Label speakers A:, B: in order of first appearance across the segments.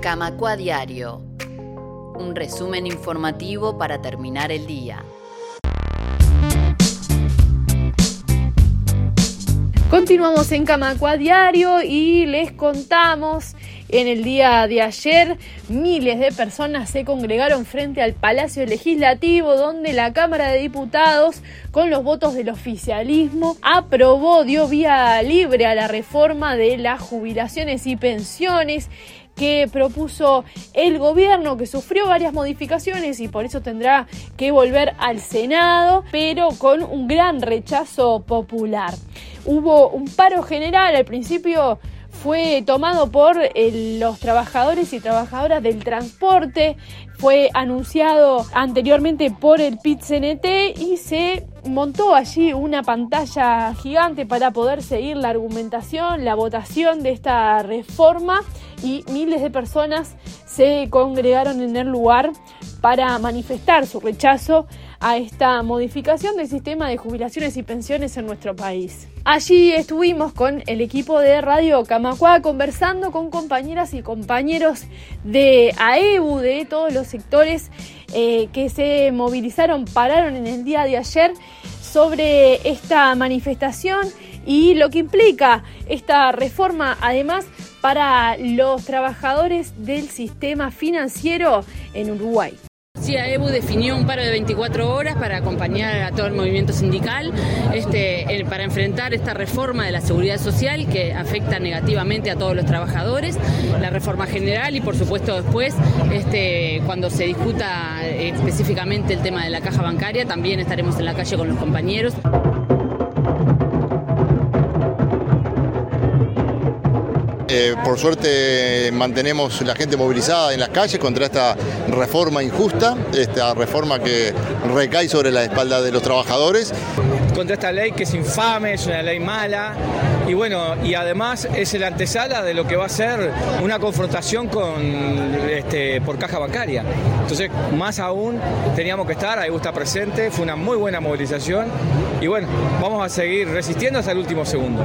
A: Camacua Diario. Un resumen informativo para terminar el día.
B: Continuamos en Camacua Diario y les contamos en el día de ayer miles de personas se congregaron frente al Palacio Legislativo donde la Cámara de Diputados con los votos del oficialismo aprobó, dio vía libre a la reforma de las jubilaciones y pensiones que propuso el gobierno, que sufrió varias modificaciones y por eso tendrá que volver al Senado, pero con un gran rechazo popular. Hubo un paro general al principio fue tomado por eh, los trabajadores y trabajadoras del transporte, fue anunciado anteriormente por el PIT-CNT y se montó allí una pantalla gigante para poder seguir la argumentación, la votación de esta reforma y miles de personas se congregaron en el lugar para manifestar su rechazo a esta modificación del sistema de jubilaciones y pensiones en nuestro país. Allí estuvimos con el equipo de Radio Camacua conversando con compañeras y compañeros de AEBU, de todos los sectores eh, que se movilizaron, pararon en el día de ayer sobre esta manifestación y lo que implica esta reforma, además, para los trabajadores del sistema financiero en Uruguay.
C: Sí, AEBU definió un paro de 24 horas para acompañar a todo el movimiento sindical, este, para enfrentar esta reforma de la seguridad social que afecta negativamente a todos los trabajadores, la reforma general y por supuesto después, este, cuando se discuta eh, específicamente el tema de la caja bancaria, también estaremos en la calle con los compañeros.
D: Eh, por suerte mantenemos la gente movilizada en las calles contra esta reforma injusta, esta reforma que recae sobre la espalda de los trabajadores.
E: Contra esta ley que es infame, es una ley mala y bueno, y además es el antesala de lo que va a ser una confrontación con este, por caja bancaria. Entonces, más aún teníamos que estar, ahí está presente, fue una muy buena movilización y bueno, vamos a seguir resistiendo hasta el último segundo.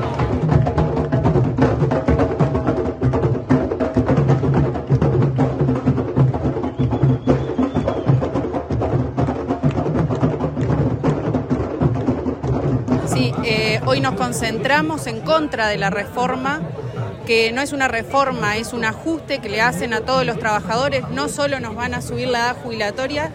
F: Hoy nos concentramos en contra de la reforma, que no es una reforma, es un ajuste que le hacen a todos los trabajadores. No solo nos van a subir la edad jubilatoria,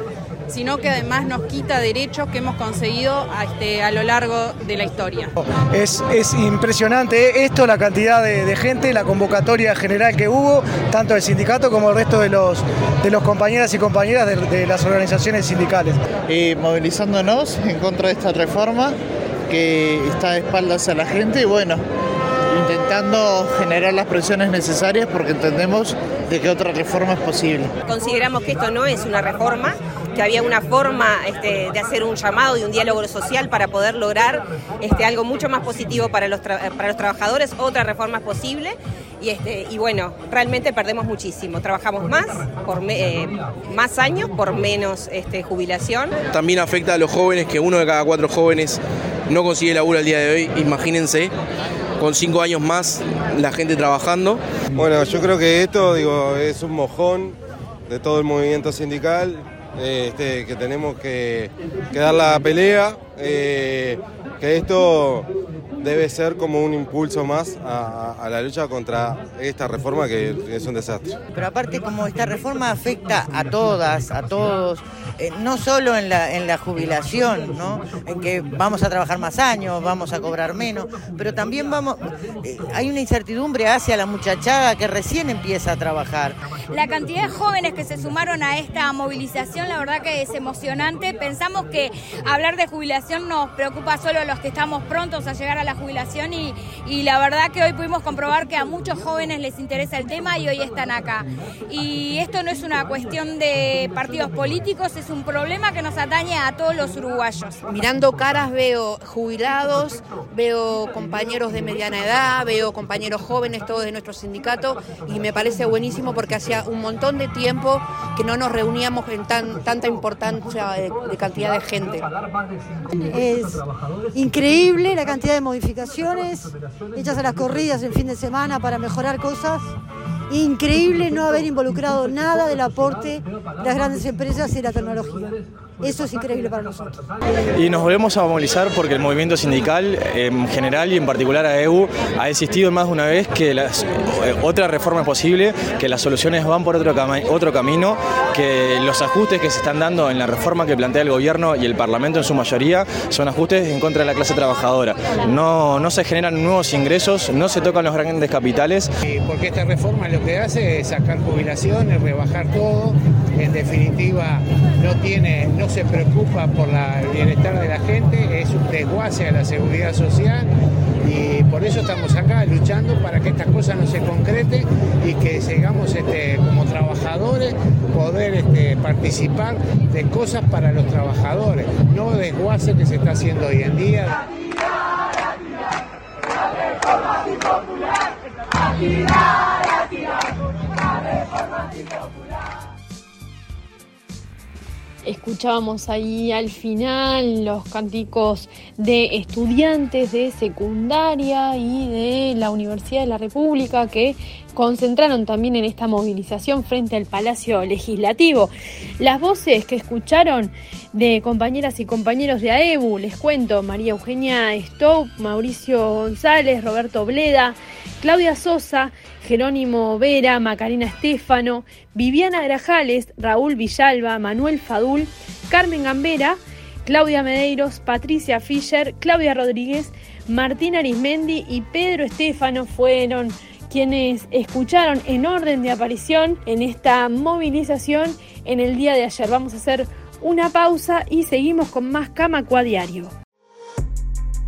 F: sino que además nos quita derechos que hemos conseguido a, este, a lo largo de la historia.
G: Es, impresionante esto, la cantidad de, gente, la convocatoria general que hubo, tanto del sindicato como el resto de los, de los compañeras y compañeras de, las organizaciones sindicales.
H: Eh, movilizándonos en contra de esta reforma que está de espaldas a la gente y bueno, intentando generar las presiones necesarias porque entendemos de que otra reforma es posible.
I: Consideramos que esto no es una reforma, que había una forma este, de hacer un llamado y un diálogo social para poder lograr este, algo mucho más positivo para los, para los trabajadores, otra reforma es posible. Y, este, y bueno, realmente perdemos muchísimo. Trabajamos más, por eh, más años, por menos este, jubilación.
J: También afecta a los jóvenes, que uno de cada cuatro jóvenes no consigue laburo al día de hoy, imagínense, con cinco años más la gente trabajando.
K: Bueno, yo creo que esto digo, es un mojón de todo el movimiento sindical, este, que tenemos que, dar la pelea, eh, que esto debe ser como un impulso más a, la lucha contra esta reforma que es un desastre.
L: Pero aparte como esta reforma afecta a todas, a todos, eh, no solo en la, en la jubilación, ¿no? en que vamos a trabajar más años, vamos a cobrar menos, pero también vamos, eh, hay una incertidumbre hacia la muchachada que recién empieza a trabajar.
M: La cantidad de jóvenes que se sumaron a esta movilización, la verdad que es emocionante. Pensamos que hablar de jubilación nos preocupa solo a los que estamos prontos a llegar a la jubilación y, y la verdad que hoy pudimos comprobar que a muchos jóvenes les interesa el tema y hoy están acá. Y esto no es una cuestión de partidos políticos, es un problema que nos atañe a todos los uruguayos.
N: Mirando caras veo jubilados, veo compañeros de mediana edad, veo compañeros jóvenes, todos de nuestro sindicato, y me parece buenísimo porque hacía un montón de tiempo que no nos reuníamos en tan, tanta importancia de, de cantidad de gente.
O: Es increíble la cantidad de modificaciones hechas a las corridas el fin de semana para mejorar cosas increíble no haber involucrado nada del aporte de las grandes empresas y la tecnología. Eso es increíble para nosotros.
P: Y nos volvemos a movilizar porque el movimiento sindical en general y en particular a EU ha existido más de una vez que las, eh, otra reforma es posible, que las soluciones van por otro, otro camino, que los ajustes que se están dando en la reforma que plantea el gobierno y el Parlamento en su mayoría son ajustes en contra de la clase trabajadora. No, no se generan nuevos ingresos, no se tocan los grandes capitales.
Q: Porque esta reforma lo que hace es sacar jubilaciones, rebajar todo, en definitiva no tiene se preocupa por el bienestar de la gente, es un desguace a la seguridad social y por eso estamos acá luchando para que estas cosas no se concreten y que sigamos este, como trabajadores poder este, participar de cosas para los trabajadores, no desguace que se está haciendo hoy en día.
B: Escuchábamos ahí al final los cánticos de estudiantes de secundaria y de la Universidad de la República que concentraron también en esta movilización frente al Palacio Legislativo. Las voces que escucharon de compañeras y compañeros de AEBU, les cuento, María Eugenia Stoup, Mauricio González, Roberto Bleda, Claudia Sosa, Jerónimo Vera, Macarena Estefano, Viviana Grajales, Raúl Villalba, Manuel Fadul, Carmen Gambera, Claudia Medeiros, Patricia Fischer, Claudia Rodríguez, Martín Arismendi y Pedro Estefano fueron quienes escucharon en orden de aparición en esta movilización en el día de ayer. Vamos a hacer una pausa y seguimos con más Camacua Diario.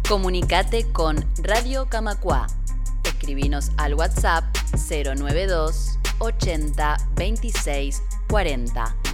A: Comunicate con Radio Camacua. Escribinos al WhatsApp 092 80 26 40.